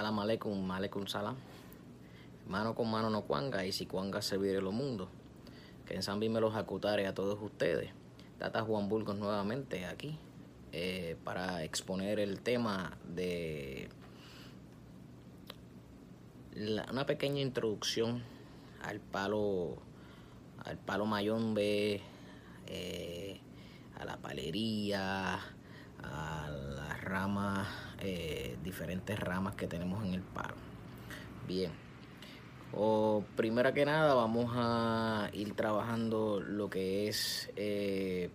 Salam aleikum, salam. Mano con mano no cuanga y si cuanga serviré los mundos. Que en Zambi me los acutare a todos ustedes. Tata Juan Burgos nuevamente aquí eh, para exponer el tema de una pequeña introducción al palo al palo mayombe eh, a la palería a las ramas eh, diferentes ramas que tenemos en el palo bien. O primero que nada vamos a ir trabajando lo que es eh,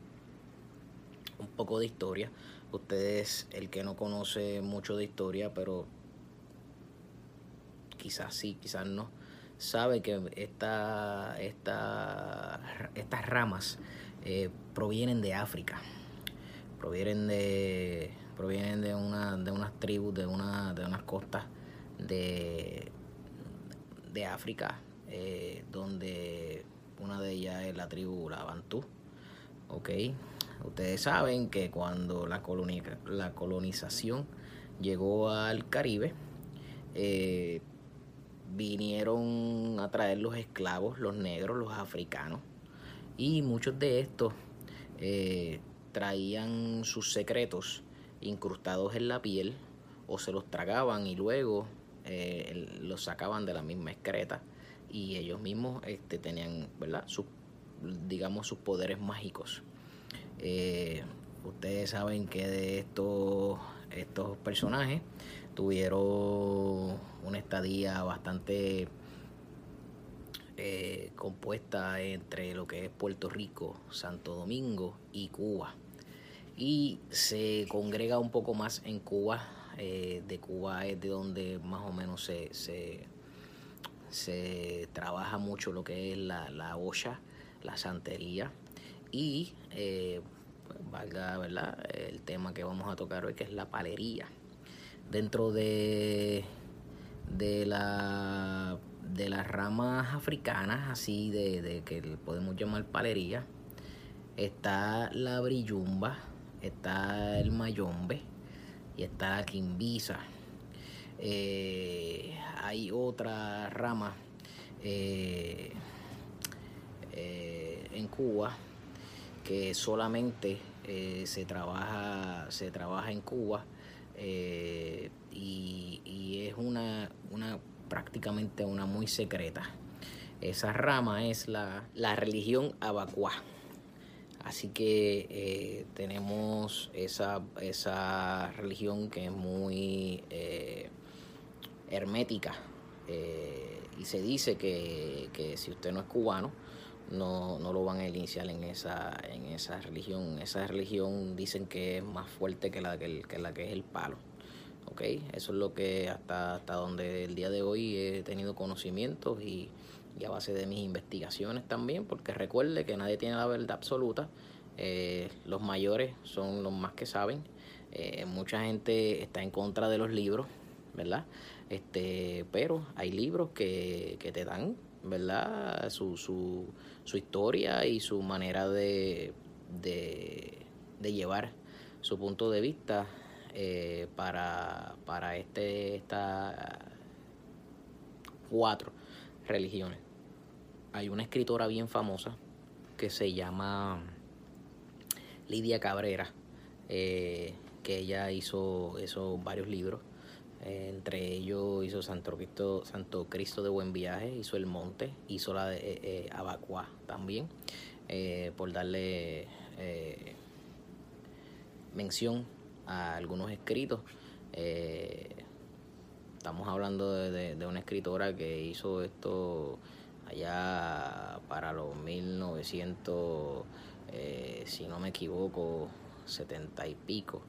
un poco de historia. Ustedes el que no conoce mucho de historia pero quizás sí, quizás no, sabe que esta, esta, estas ramas eh, provienen de África, provienen de, provienen de, una, de unas tribus, de, una, de unas costas de, de África, eh, donde una de ellas es la tribu la Bantú. ¿ok? Ustedes saben que cuando la, la colonización llegó al Caribe, eh, vinieron a traer los esclavos, los negros, los africanos, y muchos de estos eh, traían sus secretos incrustados en la piel o se los tragaban y luego eh, los sacaban de la misma excreta y ellos mismos este, tenían, ¿verdad? Sus, digamos, sus poderes mágicos. Eh, ustedes saben que de estos, estos personajes tuvieron una estadía bastante eh, compuesta entre lo que es Puerto Rico, Santo Domingo y Cuba. Y se congrega un poco más en Cuba. Eh, de Cuba es de donde más o menos se, se, trabaja mucho lo que es la, la olla, la santería y eh, pues, valga ¿verdad? el tema que vamos a tocar hoy que es la palería dentro de, de, la, de las ramas africanas, así de, que podemos llamar palería, está la brillumba, está el mayombe y está la quimbisa. Eh, hay otra rama eh, eh, en Cuba que solamente se trabaja se trabaja en Cuba eh, y, es una, una prácticamente una muy secreta. Esa rama es la, religión abacuá. Así que eh, tenemos esa, esa religión que es muy eh, hermética. y se dice que, si usted no es cubano, no, no, lo van a iniciar en esa, en esa religión. Esa religión dicen que es más fuerte que la que, la que es el palo. ¿okay? Eso es lo que hasta, hasta donde el día de hoy he tenido conocimientos y, a base de mis investigaciones también, porque recuerde que nadie tiene la verdad absoluta. Eh, los mayores son los más que saben. Eh, mucha gente está en contra de los libros, ¿verdad? Este, pero hay libros que, que te dan ¿verdad? Su, su, su historia y su manera de, de, llevar su punto de vista eh, para, para este, esta cuatro religiones. Hay una escritora bien famosa que se llama Lidia Cabrera, eh, que ella hizo, varios libros entre ellos hizo Santo Cristo, Santo Cristo de Buen Viaje, hizo El Monte, hizo la de eh, eh Abacuá también, eh, por darle eh, mención a algunos escritos. estamos hablando de, una escritora que hizo esto allá para los 1900, si no me equivoco, setenta y pico.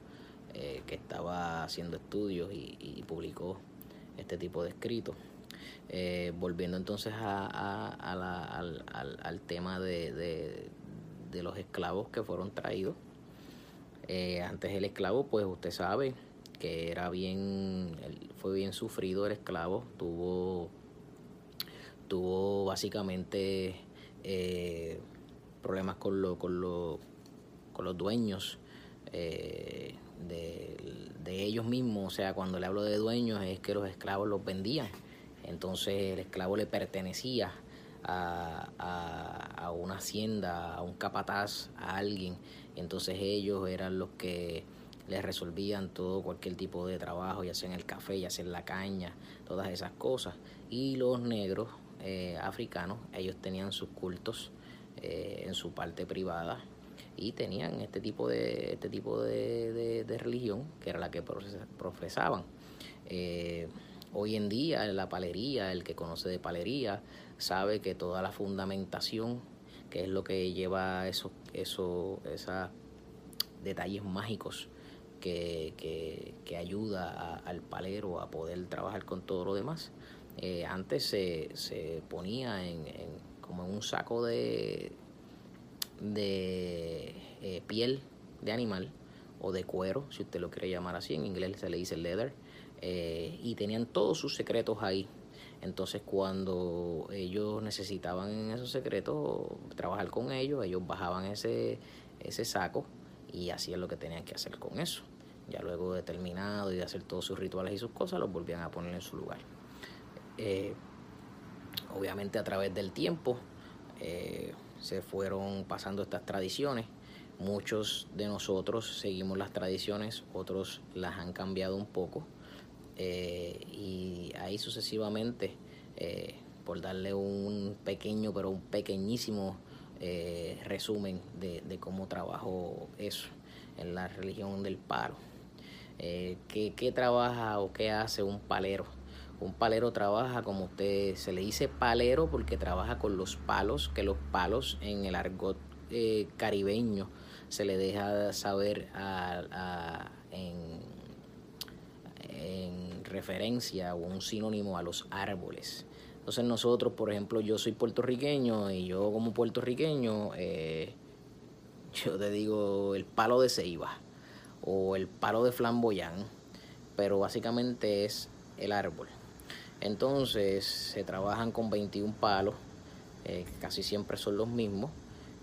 Eh, que estaba haciendo estudios y, publicó este tipo de escritos. Eh, volviendo entonces a, al, tema de, los esclavos que fueron traídos. Eh, antes el esclavo, pues usted sabe que era bien, fue bien sufrido el esclavo, tuvo, tuvo básicamente problemas con, lo, con, con los dueños de ellos mismos, o sea, cuando le hablo de dueños es que los esclavos los vendían. Entonces el esclavo le pertenecía a, a, una hacienda, a un capataz, a alguien. Entonces ellos eran los que les resolvían todo, cualquier tipo de trabajo, ya sea en el café, ya sea en la caña, todas esas cosas. Y los negros eh, africanos, ellos tenían sus cultos eh, en su parte privada y tenían este tipo de, este tipo de, religión que era la que profesaban. Eh, hoy en día la palería, el que conoce de palería, sabe que toda la fundamentación, que es lo que lleva esos eso, esos detalles mágicos que, que, ayuda al palero a poder trabajar con todo lo demás. Eh, antes se, se ponía en, como en un saco de, de eh, piel de animal o de cuero, si usted lo quiere llamar así, en inglés se le dice leather, eh, y tenían todos sus secretos ahí. Entonces cuando ellos necesitaban esos secretos trabajar con ellos, ellos bajaban ese, ese saco y hacían lo que tenían que hacer con eso. Ya luego de terminado y de hacer todos sus rituales y sus cosas, los volvían a poner en su lugar. Eh, obviamente a través del tiempo se fueron pasando estas tradiciones. Muchos de nosotros seguimos las tradiciones, otros las han cambiado un poco. Eh, y ahí sucesivamente, eh, por darle un pequeño, pero un pequeñísimo eh, resumen de, cómo trabajo eso en la religión del palo. ¿qué, ¿Qué trabaja o qué hace un palero? Un palero trabaja, como usted se le dice palero, porque trabaja con los palos, que los palos en el argot eh, caribeño se le deja saber en, en referencia o un sinónimo a los árboles. Entonces nosotros, por ejemplo, yo soy puertorriqueño y yo como puertorriqueño, eh, yo te digo el palo de ceiba o el palo de flamboyán, pero básicamente es el árbol. Entonces se trabajan con 21 palos, eh, casi siempre son los mismos.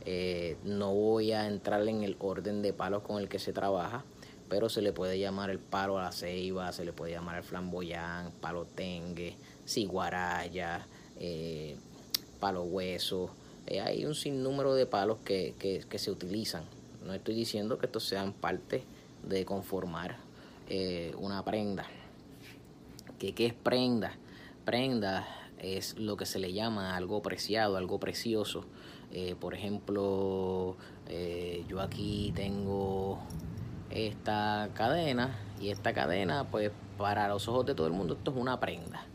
Eh, no voy a entrar en el orden de palos con el que se trabaja, pero se le puede llamar el palo a la ceiba, se le puede llamar el flamboyán, palo tengue, ciguaraya, eh, palo hueso. hay un sinnúmero de palos que, que, se utilizan. No estoy diciendo que estos sean parte de conformar una prenda. ¿Qué, ¿Qué es prenda? Prenda es lo que se le llama algo preciado, algo precioso. Eh, por ejemplo, eh, yo aquí tengo esta cadena y esta cadena, pues para los ojos de todo el mundo esto es una prenda.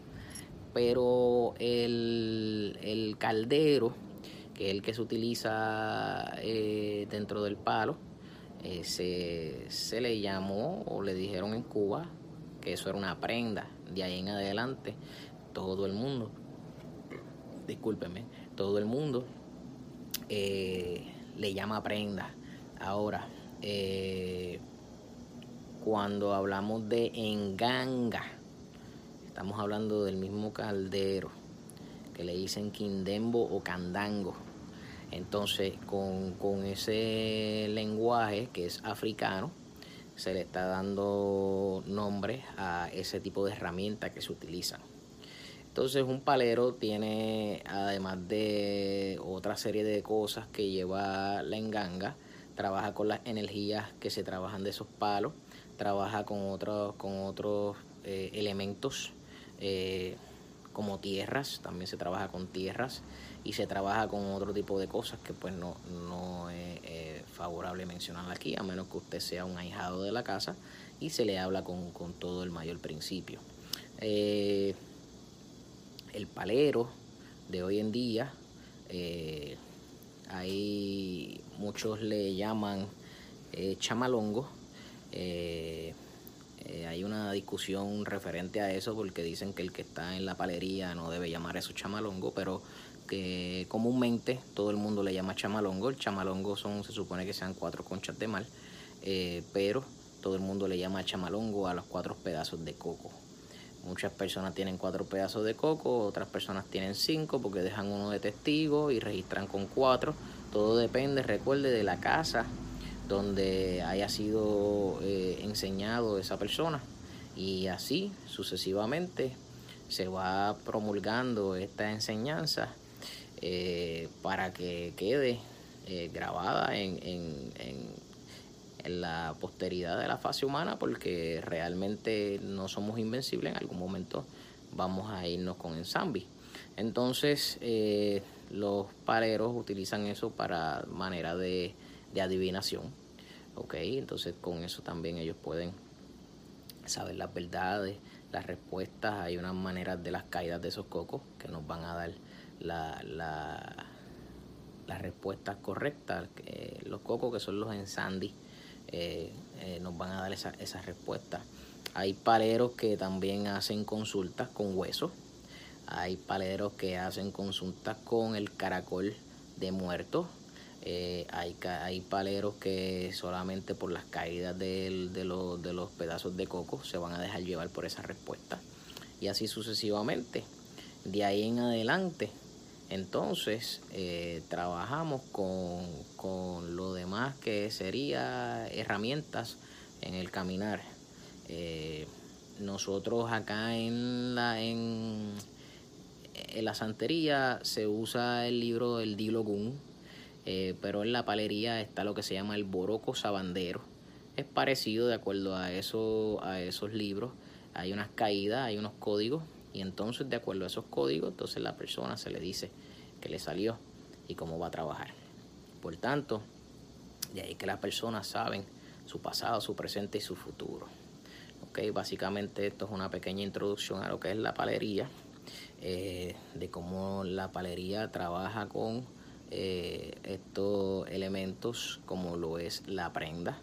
Pero el, caldero, que es el que se utiliza eh, dentro del palo, se, se le llamó o le dijeron en Cuba que eso era una prenda. De ahí en adelante todo el mundo, discúlpeme, todo el mundo eh, le llama prenda. Ahora, eh, cuando hablamos de enganga, estamos hablando del mismo caldero, que le dicen quindembo o candango. Entonces, con, con ese lenguaje que es africano, se le está dando nombre a ese tipo de herramientas que se utilizan. Entonces un palero tiene, además de otra serie de cosas que lleva la enganga, trabaja con las energías que se trabajan de esos palos, trabaja con otros, con otros eh, elementos eh, como tierras, también se trabaja con tierras y se trabaja con otro tipo de cosas que pues no, no es favorable mencionar aquí, a menos que usted sea un ahijado de la casa y se le habla con, todo el mayor principio. Eh, el palero de hoy en día. Eh, hay muchos le llaman eh, chamalongo. Eh, hay una discusión referente a eso porque dicen que el que está en la palería no debe llamar eso chamalongo, pero que comúnmente todo el mundo le llama chamalongo. El chamalongo son, se supone que sean cuatro conchas de mal, pero todo el mundo le llama chamalongo a los cuatro pedazos de coco. Muchas personas tienen cuatro pedazos de coco, otras personas tienen cinco porque dejan uno de testigo y registran con cuatro. Todo depende, recuerde, de la casa donde haya sido eh, enseñado esa persona y así sucesivamente se va promulgando esta enseñanza eh, para que quede eh, grabada en, en, en, la posteridad de la fase humana porque realmente no somos invencibles, en algún momento vamos a irnos con Ensambi. Entonces eh, los paleros utilizan eso para manera de, de adivinación. ¿ok? Entonces con eso también ellos pueden saber las verdades, las respuestas, hay unas maneras de las caídas de esos cocos que nos van a dar la, la, las respuestas correctas. los cocos que son los en Sandy eh, eh, nos van a dar esas esa respuestas. Hay paleros que también hacen consultas con huesos. Hay paleros que hacen consultas con el caracol de muertos. Eh, hay, paleros que solamente por las caídas de, de los pedazos de coco se van a dejar llevar por esa respuesta. Y así sucesivamente. De ahí en adelante, entonces eh, trabajamos con, con, lo demás que sería herramientas en el caminar. Eh, nosotros acá en la, en, en la santería se usa el libro del Dilogun eh, pero en la palería está lo que se llama el boroco sabandero. Es parecido de acuerdo a, a esos libros. Hay unas caídas, hay unos códigos y entonces de acuerdo a esos códigos, entonces la persona se le dice que le salió y cómo va a trabajar. Por tanto, de ahí que las personas saben su pasado, su presente y su futuro. Okay, básicamente esto es una pequeña introducción a lo que es la palería, eh, de cómo la palería trabaja con eh, estos elementos como lo es la prenda.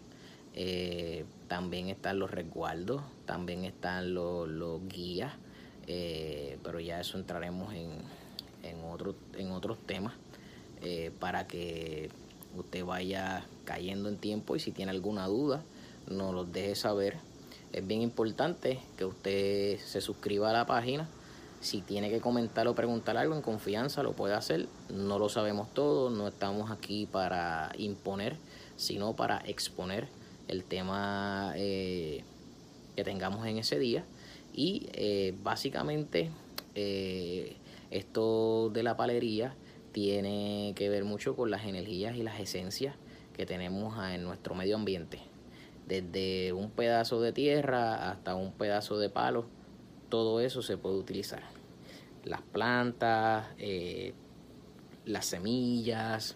Eh, también están los resguardos, también están los, guías, eh, pero ya eso entraremos en, en, en otros temas para que usted vaya cayendo en tiempo y si tiene alguna duda nos los deje saber. Es bien importante que usted se suscriba a la página si tiene que comentar o preguntar algo en confianza, lo puede hacer. No lo sabemos todo, no estamos aquí para imponer, sino para exponer el tema eh, que tengamos en ese día. Y eh, básicamente eh, esto de la palería tiene que ver mucho con las energías y las esencias que tenemos en nuestro medio ambiente. Desde un pedazo de tierra hasta un pedazo de palo todo eso se puede utilizar. Las plantas, eh, las semillas,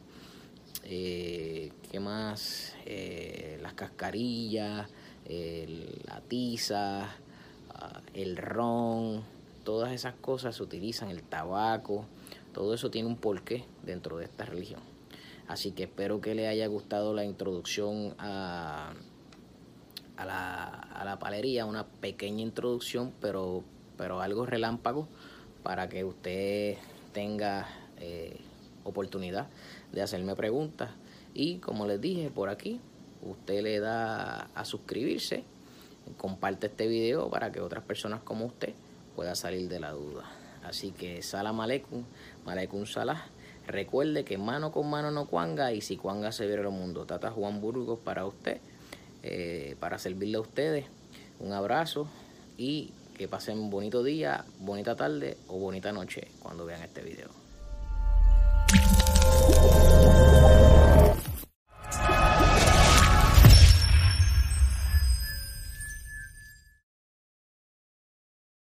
¿qué más? Las cascarillas, la tiza, el ron, todas esas cosas se utilizan, el tabaco, todo eso tiene un porqué dentro de esta religión. Así que espero que le haya gustado la introducción a, a la, a la palería, una pequeña introducción, pero, pero algo relámpago para que usted tenga eh, oportunidad de hacerme preguntas. Y como les dije por aquí, usted le da a suscribirse, comparte este video para que otras personas como usted puedan salir de la duda. Así que salam aleikum, aleikum salah. Recuerde que mano con mano no cuanga y si cuanga se viera el mundo. Tata Juan Burgos para usted. Eh, para servirle a ustedes. Un abrazo y que pasen bonito día, bonita tarde o bonita noche cuando vean este video.